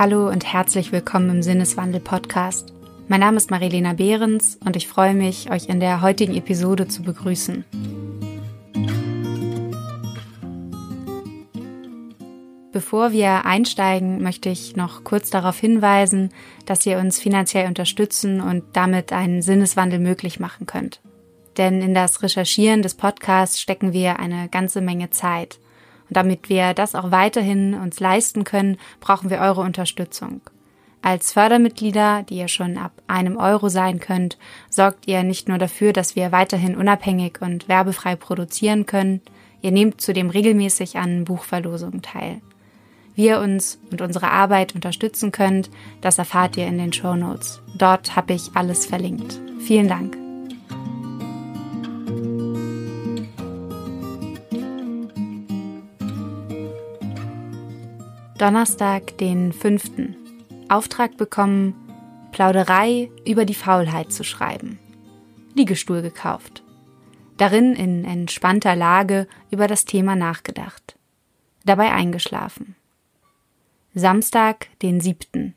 Hallo und herzlich willkommen im Sinneswandel Podcast. Mein Name ist Marilena Behrens und ich freue mich, euch in der heutigen Episode zu begrüßen. Bevor wir einsteigen, möchte ich noch kurz darauf hinweisen, dass ihr uns finanziell unterstützen und damit einen Sinneswandel möglich machen könnt. Denn in das Recherchieren des Podcasts stecken wir eine ganze Menge Zeit. Und damit wir das auch weiterhin uns leisten können, brauchen wir eure Unterstützung. Als Fördermitglieder, die ihr schon ab einem Euro sein könnt, sorgt ihr nicht nur dafür, dass wir weiterhin unabhängig und werbefrei produzieren können, ihr nehmt zudem regelmäßig an Buchverlosungen teil wie ihr uns und unsere Arbeit unterstützen könnt, das erfahrt ihr in den Show Notes. Dort habe ich alles verlinkt. Vielen Dank. Donnerstag, den 5. Auftrag bekommen, Plauderei über die Faulheit zu schreiben. Liegestuhl gekauft. Darin in entspannter Lage über das Thema nachgedacht. Dabei eingeschlafen. Samstag, den 7.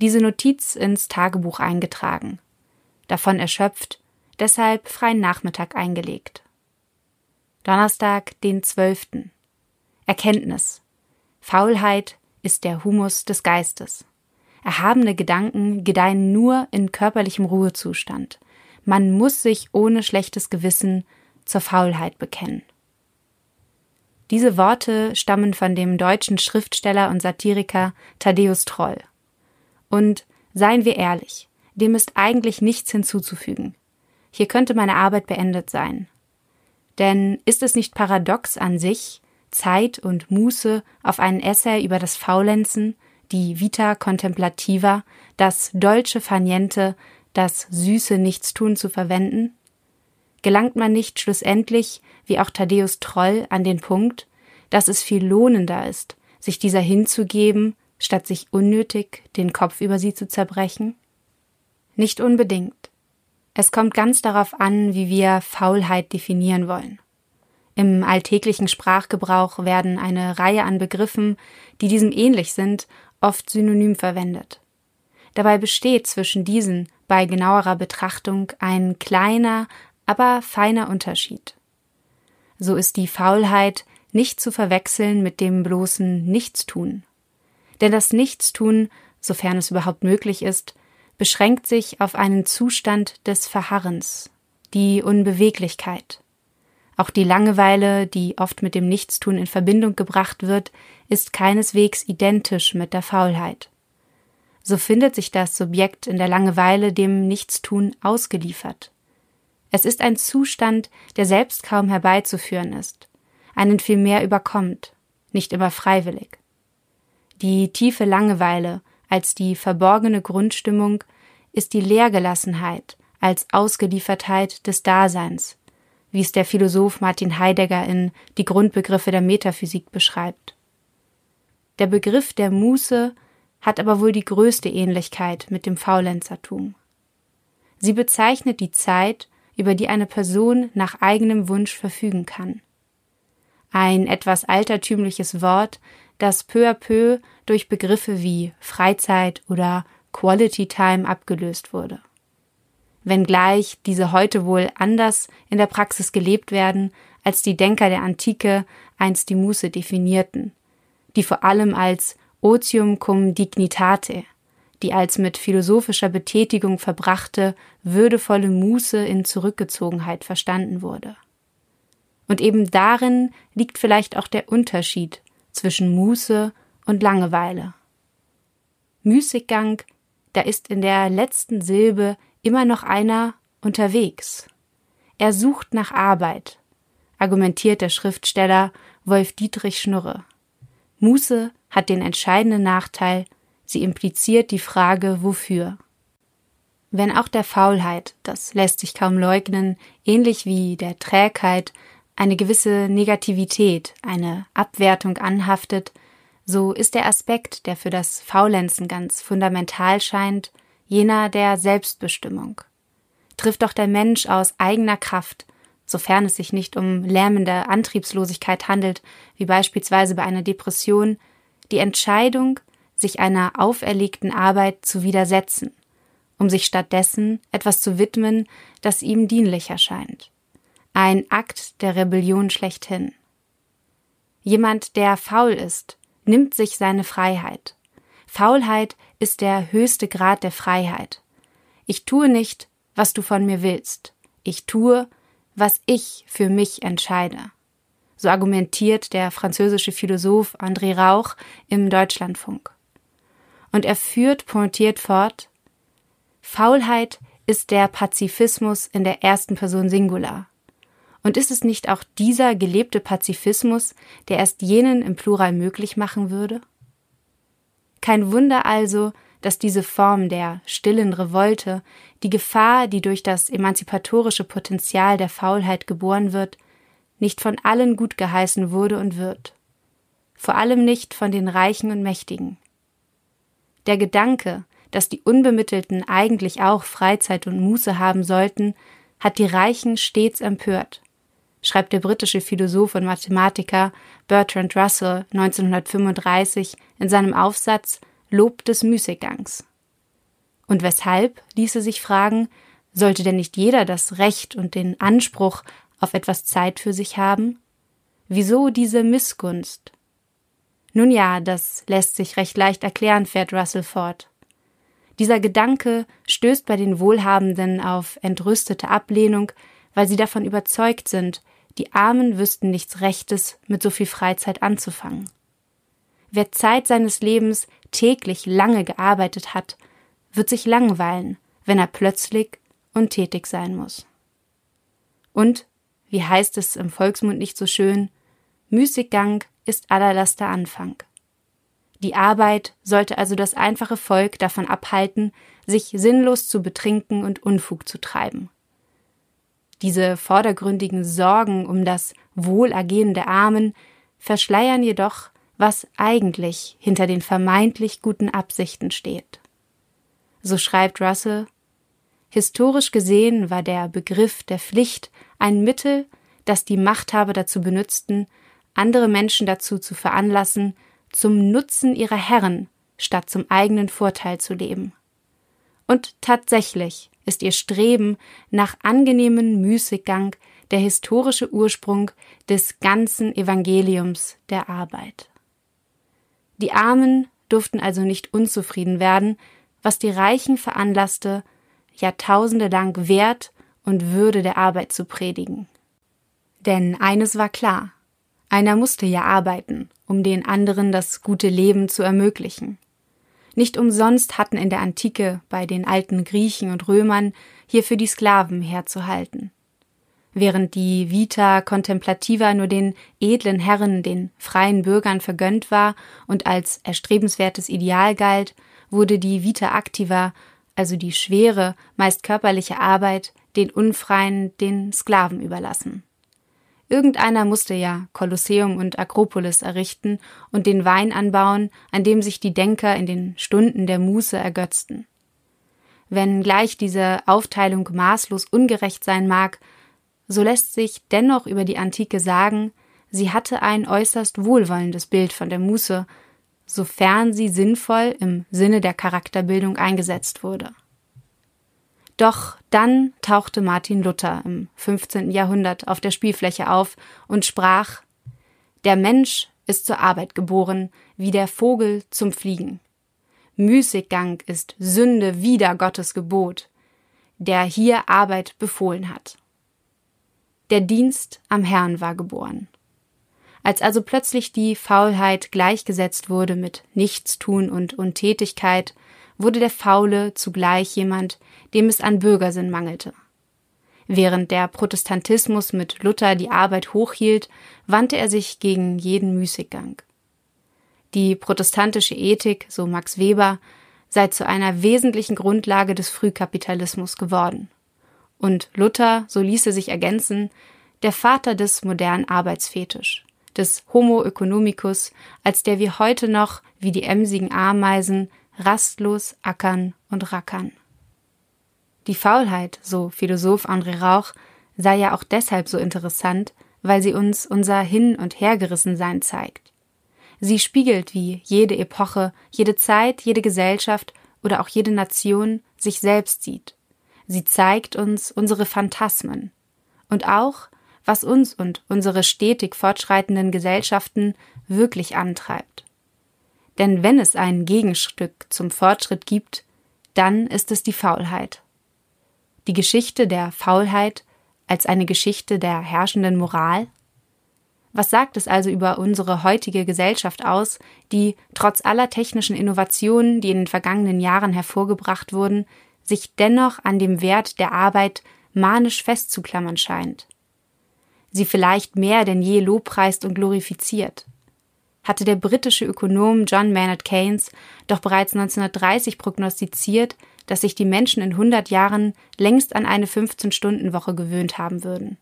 Diese Notiz ins Tagebuch eingetragen. Davon erschöpft, deshalb freien Nachmittag eingelegt. Donnerstag, den 12. Erkenntnis. Faulheit ist der Humus des Geistes. Erhabene Gedanken gedeihen nur in körperlichem Ruhezustand. Man muss sich ohne schlechtes Gewissen zur Faulheit bekennen. Diese Worte stammen von dem deutschen Schriftsteller und Satiriker Thaddäus Troll. Und seien wir ehrlich, dem ist eigentlich nichts hinzuzufügen. Hier könnte meine Arbeit beendet sein. Denn ist es nicht paradox an sich, Zeit und Muße auf einen Essay über das Faulenzen, die Vita Contemplativa, das Dolce Faniente, das süße Nichtstun zu verwenden? Gelangt man nicht schlussendlich wie auch Thaddäus Troll, an den Punkt, dass es viel lohnender ist, sich dieser hinzugeben, statt sich unnötig den Kopf über sie zu zerbrechen? Nicht unbedingt. Es kommt ganz darauf an, wie wir Faulheit definieren wollen. Im alltäglichen Sprachgebrauch werden eine Reihe an Begriffen, die diesem ähnlich sind, oft synonym verwendet. Dabei besteht zwischen diesen bei genauerer Betrachtung ein kleiner, aber feiner Unterschied. So ist die Faulheit nicht zu verwechseln mit dem bloßen Nichtstun. Denn das Nichtstun, sofern es überhaupt möglich ist, beschränkt sich auf einen Zustand des Verharrens, die Unbeweglichkeit. Auch die Langeweile, die oft mit dem Nichtstun in Verbindung gebracht wird, ist keineswegs identisch mit der Faulheit. So findet sich das Subjekt in der Langeweile dem Nichtstun ausgeliefert. Es ist ein Zustand, der selbst kaum herbeizuführen ist, einen vielmehr überkommt, nicht immer freiwillig. Die tiefe Langeweile als die verborgene Grundstimmung ist die Leergelassenheit als Ausgeliefertheit des Daseins, wie es der Philosoph Martin Heidegger in Die Grundbegriffe der Metaphysik beschreibt. Der Begriff der Muße hat aber wohl die größte Ähnlichkeit mit dem Faulenzertum. Sie bezeichnet die Zeit, über die eine Person nach eigenem Wunsch verfügen kann. Ein etwas altertümliches Wort, das peu à peu durch Begriffe wie Freizeit oder Quality Time abgelöst wurde. Wenngleich diese heute wohl anders in der Praxis gelebt werden, als die Denker der Antike einst die Muße definierten, die vor allem als otium cum dignitate, die als mit philosophischer Betätigung verbrachte, würdevolle Muße in Zurückgezogenheit verstanden wurde. Und eben darin liegt vielleicht auch der Unterschied zwischen Muße und Langeweile. Müßiggang, da ist in der letzten Silbe immer noch einer unterwegs. Er sucht nach Arbeit, argumentiert der Schriftsteller Wolf Dietrich Schnurre. Muße hat den entscheidenden Nachteil, Sie impliziert die Frage wofür. Wenn auch der Faulheit, das lässt sich kaum leugnen, ähnlich wie der Trägheit, eine gewisse Negativität, eine Abwertung anhaftet, so ist der Aspekt, der für das Faulenzen ganz fundamental scheint, jener der Selbstbestimmung. Trifft doch der Mensch aus eigener Kraft, sofern es sich nicht um lähmende Antriebslosigkeit handelt, wie beispielsweise bei einer Depression, die Entscheidung, sich einer auferlegten Arbeit zu widersetzen, um sich stattdessen etwas zu widmen, das ihm dienlich erscheint. Ein Akt der Rebellion schlechthin. Jemand, der faul ist, nimmt sich seine Freiheit. Faulheit ist der höchste Grad der Freiheit. Ich tue nicht, was du von mir willst. Ich tue, was ich für mich entscheide. So argumentiert der französische Philosoph André Rauch im Deutschlandfunk. Und er führt pointiert fort, Faulheit ist der Pazifismus in der ersten Person Singular. Und ist es nicht auch dieser gelebte Pazifismus, der erst jenen im Plural möglich machen würde? Kein Wunder also, dass diese Form der stillen Revolte, die Gefahr, die durch das emanzipatorische Potenzial der Faulheit geboren wird, nicht von allen gut geheißen wurde und wird. Vor allem nicht von den Reichen und Mächtigen. Der Gedanke, dass die Unbemittelten eigentlich auch Freizeit und Muße haben sollten, hat die Reichen stets empört, schreibt der britische Philosoph und Mathematiker Bertrand Russell 1935 in seinem Aufsatz Lob des Müßiggangs. Und weshalb, ließe sich fragen, sollte denn nicht jeder das Recht und den Anspruch auf etwas Zeit für sich haben? Wieso diese Missgunst? Nun ja, das lässt sich recht leicht erklären, fährt Russell fort. Dieser Gedanke stößt bei den Wohlhabenden auf entrüstete Ablehnung, weil sie davon überzeugt sind, die Armen wüssten nichts Rechtes mit so viel Freizeit anzufangen. Wer Zeit seines Lebens täglich lange gearbeitet hat, wird sich langweilen, wenn er plötzlich untätig sein muss. Und, wie heißt es im Volksmund nicht so schön, Müßiggang ist allerlaster Anfang. Die Arbeit sollte also das einfache Volk davon abhalten, sich sinnlos zu betrinken und Unfug zu treiben. Diese vordergründigen Sorgen um das Wohlergehen der Armen verschleiern jedoch, was eigentlich hinter den vermeintlich guten Absichten steht. So schreibt Russell Historisch gesehen war der Begriff der Pflicht ein Mittel, das die Machthaber dazu benützten, andere Menschen dazu zu veranlassen, zum Nutzen ihrer Herren statt zum eigenen Vorteil zu leben. Und tatsächlich ist ihr Streben nach angenehmen Müßiggang der historische Ursprung des ganzen Evangeliums der Arbeit. Die Armen durften also nicht unzufrieden werden, was die Reichen veranlasste, Jahrtausende lang Wert und Würde der Arbeit zu predigen. Denn eines war klar, einer musste ja arbeiten, um den anderen das gute Leben zu ermöglichen. Nicht umsonst hatten in der Antike bei den alten Griechen und Römern hierfür die Sklaven herzuhalten. Während die Vita Contemplativa nur den edlen Herren, den freien Bürgern vergönnt war und als erstrebenswertes Ideal galt, wurde die Vita Activa, also die schwere, meist körperliche Arbeit, den Unfreien, den Sklaven überlassen. Irgendeiner musste ja Kolosseum und Akropolis errichten und den Wein anbauen, an dem sich die Denker in den Stunden der Muße ergötzten. Wenn gleich diese Aufteilung maßlos ungerecht sein mag, so lässt sich dennoch über die Antike sagen, sie hatte ein äußerst wohlwollendes Bild von der Muße, sofern sie sinnvoll im Sinne der Charakterbildung eingesetzt wurde. Doch dann tauchte Martin Luther im 15. Jahrhundert auf der Spielfläche auf und sprach Der Mensch ist zur Arbeit geboren, wie der Vogel zum Fliegen. Müßiggang ist Sünde wider Gottes Gebot, der hier Arbeit befohlen hat. Der Dienst am Herrn war geboren. Als also plötzlich die Faulheit gleichgesetzt wurde mit Nichtstun und Untätigkeit, wurde der Faule zugleich jemand, dem es an Bürgersinn mangelte. Während der Protestantismus mit Luther die Arbeit hochhielt, wandte er sich gegen jeden Müßiggang. Die protestantische Ethik, so Max Weber, sei zu einer wesentlichen Grundlage des Frühkapitalismus geworden. Und Luther, so ließe sich ergänzen, der Vater des modernen Arbeitsfetisch, des Homo economicus, als der wir heute noch, wie die emsigen Ameisen, rastlos ackern und rackern. Die Faulheit, so Philosoph André Rauch, sei ja auch deshalb so interessant, weil sie uns unser Hin- und Hergerissensein zeigt. Sie spiegelt wie jede Epoche, jede Zeit, jede Gesellschaft oder auch jede Nation sich selbst sieht. Sie zeigt uns unsere Phantasmen und auch, was uns und unsere stetig fortschreitenden Gesellschaften wirklich antreibt. Denn wenn es ein Gegenstück zum Fortschritt gibt, dann ist es die Faulheit. Die Geschichte der Faulheit als eine Geschichte der herrschenden Moral? Was sagt es also über unsere heutige Gesellschaft aus, die trotz aller technischen Innovationen, die in den vergangenen Jahren hervorgebracht wurden, sich dennoch an dem Wert der Arbeit manisch festzuklammern scheint? Sie vielleicht mehr denn je lobpreist und glorifiziert. Hatte der britische Ökonom John Maynard Keynes doch bereits 1930 prognostiziert, dass sich die Menschen in 100 Jahren längst an eine 15-Stunden-Woche gewöhnt haben würden.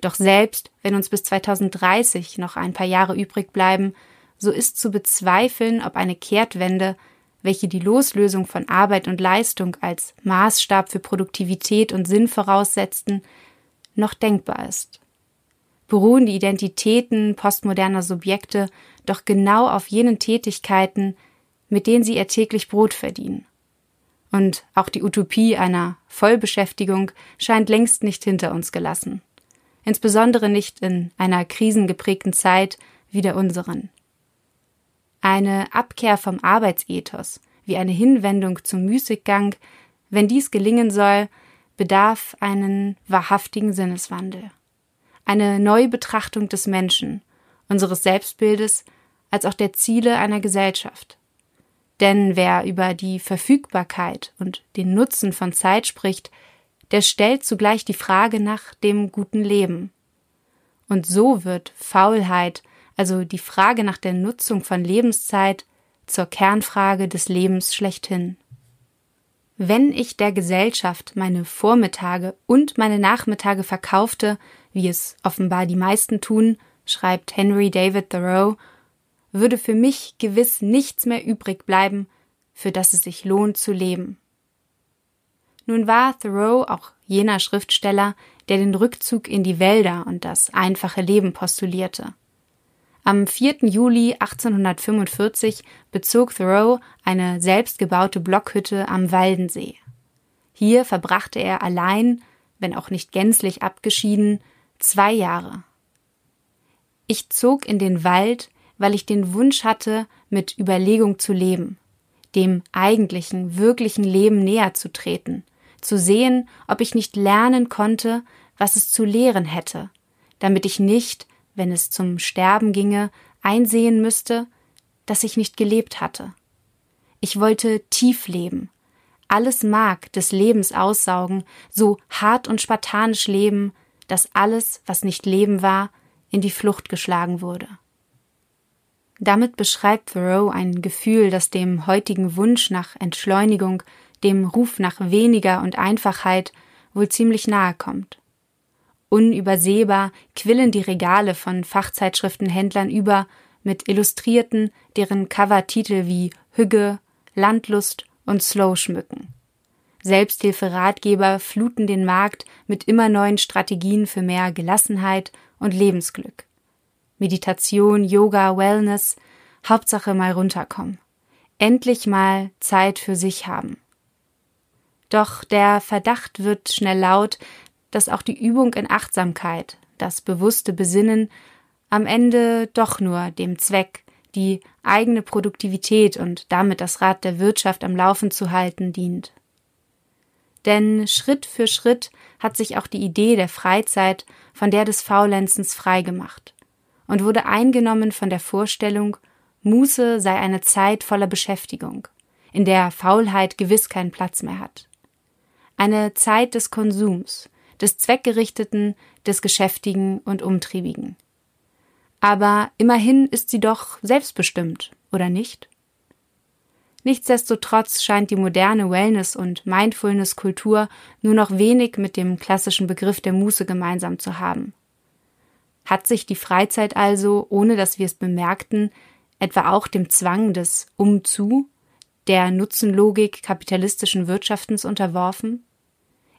Doch selbst wenn uns bis 2030 noch ein paar Jahre übrig bleiben, so ist zu bezweifeln, ob eine Kehrtwende, welche die Loslösung von Arbeit und Leistung als Maßstab für Produktivität und Sinn voraussetzten, noch denkbar ist. Beruhen die Identitäten postmoderner Subjekte doch genau auf jenen Tätigkeiten, mit denen sie ihr täglich Brot verdienen. Und auch die Utopie einer Vollbeschäftigung scheint längst nicht hinter uns gelassen insbesondere nicht in einer krisengeprägten Zeit wie der unseren. Eine Abkehr vom Arbeitsethos, wie eine Hinwendung zum Müßiggang, wenn dies gelingen soll, bedarf einen wahrhaftigen Sinneswandel. Eine Neubetrachtung des Menschen, unseres Selbstbildes, als auch der Ziele einer Gesellschaft. Denn wer über die Verfügbarkeit und den Nutzen von Zeit spricht, der stellt zugleich die Frage nach dem guten Leben. Und so wird Faulheit, also die Frage nach der Nutzung von Lebenszeit, zur Kernfrage des Lebens schlechthin. Wenn ich der Gesellschaft meine Vormittage und meine Nachmittage verkaufte, wie es offenbar die meisten tun, schreibt Henry David Thoreau, würde für mich gewiss nichts mehr übrig bleiben, für das es sich lohnt zu leben. Nun war Thoreau auch jener Schriftsteller, der den Rückzug in die Wälder und das einfache Leben postulierte. Am 4. Juli 1845 bezog Thoreau eine selbstgebaute Blockhütte am Waldensee. Hier verbrachte er allein, wenn auch nicht gänzlich abgeschieden, zwei Jahre. Ich zog in den Wald, weil ich den Wunsch hatte, mit Überlegung zu leben, dem eigentlichen, wirklichen Leben näher zu treten, zu sehen, ob ich nicht lernen konnte, was es zu lehren hätte, damit ich nicht, wenn es zum Sterben ginge, einsehen müsste, dass ich nicht gelebt hatte. Ich wollte tief leben, alles Mark des Lebens aussaugen, so hart und spartanisch leben, dass alles, was nicht Leben war, in die Flucht geschlagen wurde. Damit beschreibt Thoreau ein Gefühl, das dem heutigen Wunsch nach Entschleunigung, dem Ruf nach weniger und Einfachheit wohl ziemlich nahe kommt. Unübersehbar quillen die Regale von Fachzeitschriftenhändlern über mit Illustrierten, deren Covertitel wie Hügge, Landlust und Slow schmücken. Selbsthilferatgeber fluten den Markt mit immer neuen Strategien für mehr Gelassenheit und Lebensglück. Meditation, Yoga, Wellness, Hauptsache mal runterkommen. Endlich mal Zeit für sich haben. Doch der Verdacht wird schnell laut, dass auch die Übung in Achtsamkeit, das bewusste Besinnen, am Ende doch nur dem Zweck, die eigene Produktivität und damit das Rad der Wirtschaft am Laufen zu halten, dient. Denn Schritt für Schritt hat sich auch die Idee der Freizeit von der des Faulenzens freigemacht und wurde eingenommen von der Vorstellung, Muße sei eine Zeit voller Beschäftigung, in der Faulheit gewiss keinen Platz mehr hat eine Zeit des Konsums, des Zweckgerichteten, des Geschäftigen und Umtriebigen. Aber immerhin ist sie doch selbstbestimmt, oder nicht? Nichtsdestotrotz scheint die moderne Wellness- und Mindfulness-Kultur nur noch wenig mit dem klassischen Begriff der Muße gemeinsam zu haben. Hat sich die Freizeit also, ohne dass wir es bemerkten, etwa auch dem Zwang des Umzu der Nutzenlogik kapitalistischen Wirtschaftens unterworfen?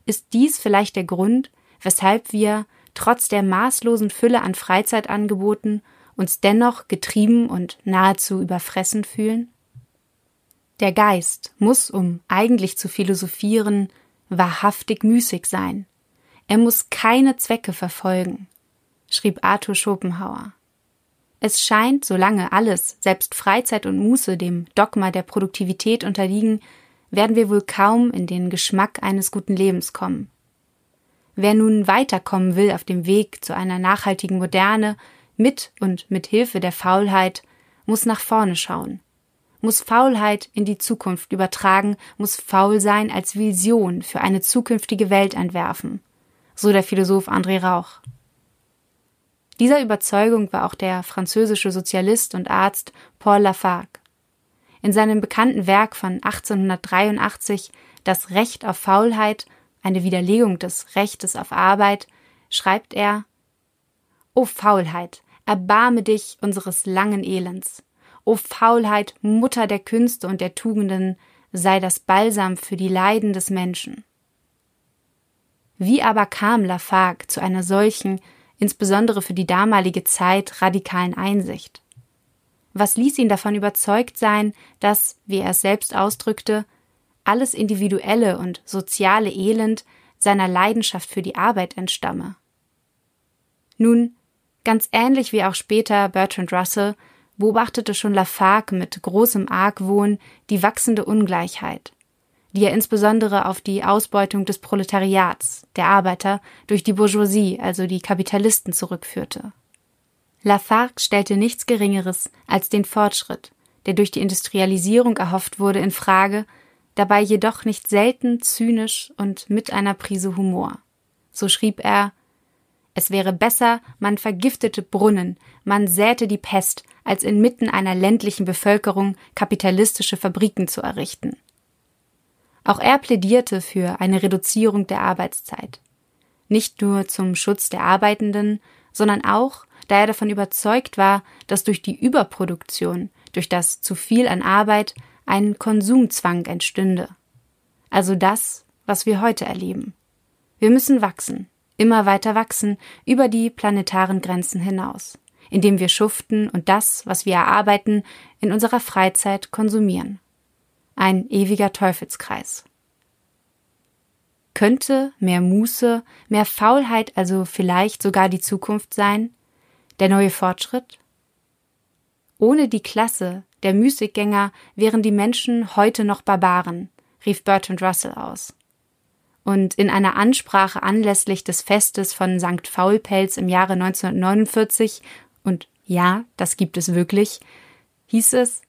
Ist dies vielleicht der Grund, weshalb wir, trotz der maßlosen Fülle an Freizeitangeboten uns dennoch getrieben und nahezu überfressen fühlen? Der Geist muss, um eigentlich zu philosophieren, wahrhaftig müßig sein. Er muss keine Zwecke verfolgen, schrieb Arthur Schopenhauer. Es scheint, solange alles, selbst Freizeit und Muße, dem Dogma der Produktivität unterliegen, werden wir wohl kaum in den Geschmack eines guten Lebens kommen. Wer nun weiterkommen will auf dem Weg zu einer nachhaltigen Moderne, mit und mit Hilfe der Faulheit, muss nach vorne schauen, muss Faulheit in die Zukunft übertragen, muss faul sein als Vision für eine zukünftige Welt entwerfen, so der Philosoph André Rauch. Dieser Überzeugung war auch der französische Sozialist und Arzt Paul Lafargue. In seinem bekannten Werk von 1883 Das Recht auf Faulheit, eine Widerlegung des Rechtes auf Arbeit, schreibt er O Faulheit, erbarme dich unseres langen Elends. O Faulheit, Mutter der Künste und der Tugenden, sei das Balsam für die Leiden des Menschen. Wie aber kam Lafargue zu einer solchen, insbesondere für die damalige Zeit, radikalen Einsicht? Was ließ ihn davon überzeugt sein, dass, wie er es selbst ausdrückte, alles individuelle und soziale Elend seiner Leidenschaft für die Arbeit entstamme? Nun, ganz ähnlich wie auch später Bertrand Russell, beobachtete schon Lafargue mit großem Argwohn die wachsende Ungleichheit, die er insbesondere auf die Ausbeutung des Proletariats, der Arbeiter, durch die Bourgeoisie, also die Kapitalisten, zurückführte. Lafargue stellte nichts Geringeres als den Fortschritt, der durch die Industrialisierung erhofft wurde, in Frage, dabei jedoch nicht selten zynisch und mit einer Prise Humor. So schrieb er Es wäre besser, man vergiftete Brunnen, man säte die Pest, als inmitten einer ländlichen Bevölkerung kapitalistische Fabriken zu errichten. Auch er plädierte für eine Reduzierung der Arbeitszeit. Nicht nur zum Schutz der Arbeitenden, sondern auch da er davon überzeugt war, dass durch die Überproduktion, durch das zu viel an Arbeit, ein Konsumzwang entstünde. Also das, was wir heute erleben. Wir müssen wachsen, immer weiter wachsen, über die planetaren Grenzen hinaus, indem wir schuften und das, was wir erarbeiten, in unserer Freizeit konsumieren. Ein ewiger Teufelskreis. Könnte mehr Muße, mehr Faulheit also vielleicht sogar die Zukunft sein? Der neue Fortschritt? Ohne die Klasse der Müßiggänger wären die Menschen heute noch Barbaren, rief Bertrand Russell aus. Und in einer Ansprache anlässlich des Festes von St. Faulpelz im Jahre 1949, und ja, das gibt es wirklich, hieß es,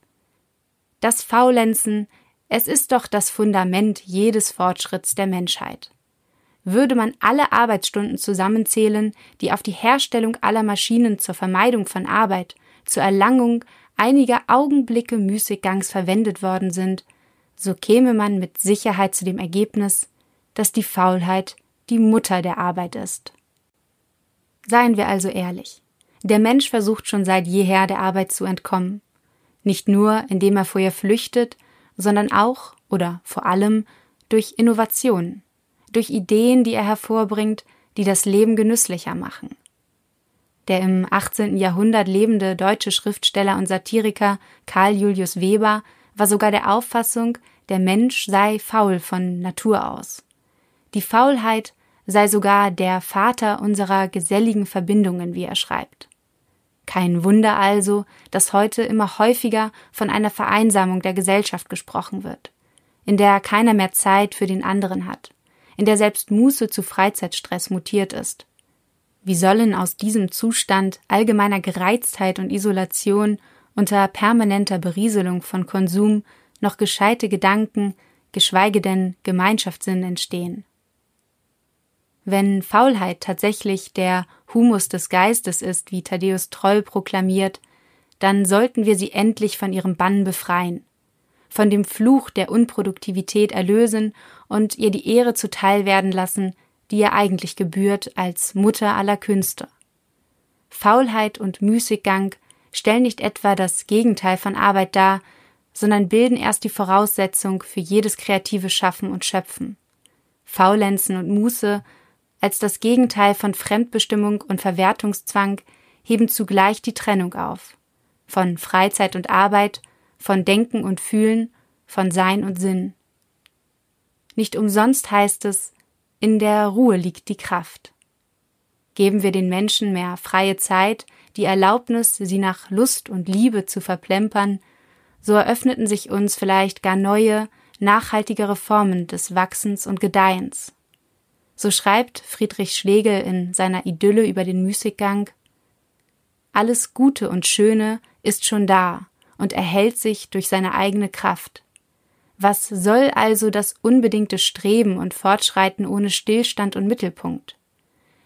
das Faulenzen, es ist doch das Fundament jedes Fortschritts der Menschheit würde man alle Arbeitsstunden zusammenzählen, die auf die Herstellung aller Maschinen zur Vermeidung von Arbeit, zur Erlangung einiger Augenblicke Müßiggangs verwendet worden sind, so käme man mit Sicherheit zu dem Ergebnis, dass die Faulheit die Mutter der Arbeit ist. Seien wir also ehrlich. Der Mensch versucht schon seit jeher der Arbeit zu entkommen. Nicht nur, indem er vor ihr flüchtet, sondern auch oder vor allem durch Innovationen durch Ideen, die er hervorbringt, die das Leben genüsslicher machen. Der im 18. Jahrhundert lebende deutsche Schriftsteller und Satiriker Karl Julius Weber war sogar der Auffassung, der Mensch sei faul von Natur aus. Die Faulheit sei sogar der Vater unserer geselligen Verbindungen, wie er schreibt. Kein Wunder also, dass heute immer häufiger von einer Vereinsamung der Gesellschaft gesprochen wird, in der keiner mehr Zeit für den anderen hat in der selbst Muße zu Freizeitstress mutiert ist. Wie sollen aus diesem Zustand allgemeiner Gereiztheit und Isolation unter permanenter Berieselung von Konsum noch gescheite Gedanken, geschweige denn Gemeinschaftssinn entstehen? Wenn Faulheit tatsächlich der Humus des Geistes ist, wie Thaddäus Troll proklamiert, dann sollten wir sie endlich von ihrem Bann befreien von dem Fluch der Unproduktivität erlösen und ihr die Ehre zuteil werden lassen, die ihr eigentlich gebührt als Mutter aller Künste. Faulheit und Müßiggang stellen nicht etwa das Gegenteil von Arbeit dar, sondern bilden erst die Voraussetzung für jedes kreative Schaffen und Schöpfen. Faulenzen und Muße als das Gegenteil von Fremdbestimmung und Verwertungszwang heben zugleich die Trennung auf. Von Freizeit und Arbeit, von Denken und Fühlen, von Sein und Sinn. Nicht umsonst heißt es, in der Ruhe liegt die Kraft. Geben wir den Menschen mehr freie Zeit, die Erlaubnis, sie nach Lust und Liebe zu verplempern, so eröffneten sich uns vielleicht gar neue, nachhaltigere Formen des Wachsens und Gedeihens. So schreibt Friedrich Schlegel in seiner Idylle über den Müßiggang Alles Gute und Schöne ist schon da und erhält sich durch seine eigene Kraft. Was soll also das unbedingte Streben und Fortschreiten ohne Stillstand und Mittelpunkt?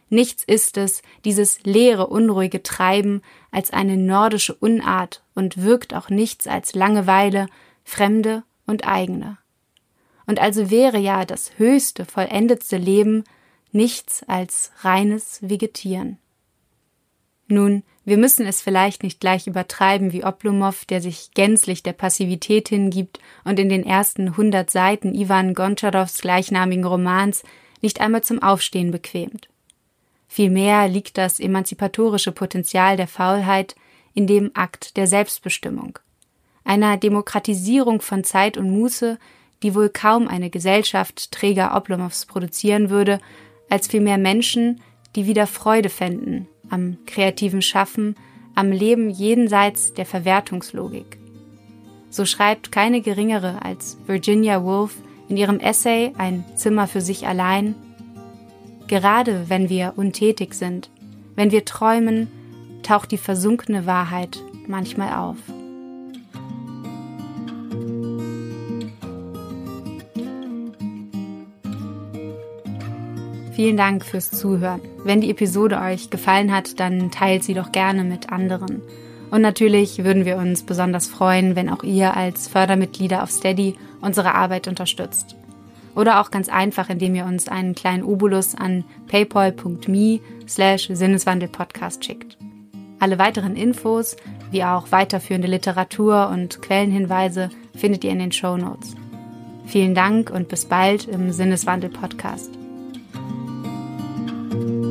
Nichts ist es, dieses leere, unruhige Treiben, als eine nordische Unart und wirkt auch nichts als Langeweile, fremde und eigene. Und also wäre ja das höchste, vollendetste Leben nichts als reines Vegetieren. Nun, wir müssen es vielleicht nicht gleich übertreiben wie Oblomov, der sich gänzlich der Passivität hingibt und in den ersten hundert Seiten Ivan Goncharows gleichnamigen Romans nicht einmal zum Aufstehen bequemt. Vielmehr liegt das emanzipatorische Potenzial der Faulheit in dem Akt der Selbstbestimmung, einer Demokratisierung von Zeit und Muße, die wohl kaum eine Gesellschaft Träger Oblomows produzieren würde, als vielmehr Menschen, die wieder Freude fänden am kreativen Schaffen, am Leben jenseits der Verwertungslogik. So schreibt keine geringere als Virginia Woolf in ihrem Essay Ein Zimmer für sich allein, Gerade wenn wir untätig sind, wenn wir träumen, taucht die versunkene Wahrheit manchmal auf. Vielen Dank fürs Zuhören. Wenn die Episode euch gefallen hat, dann teilt sie doch gerne mit anderen. Und natürlich würden wir uns besonders freuen, wenn auch ihr als Fördermitglieder auf Steady unsere Arbeit unterstützt. Oder auch ganz einfach, indem ihr uns einen kleinen Obolus an paypal.me slash Sinneswandelpodcast schickt. Alle weiteren Infos, wie auch weiterführende Literatur und Quellenhinweise findet ihr in den Show Notes. Vielen Dank und bis bald im Sinneswandel Podcast. Thank you.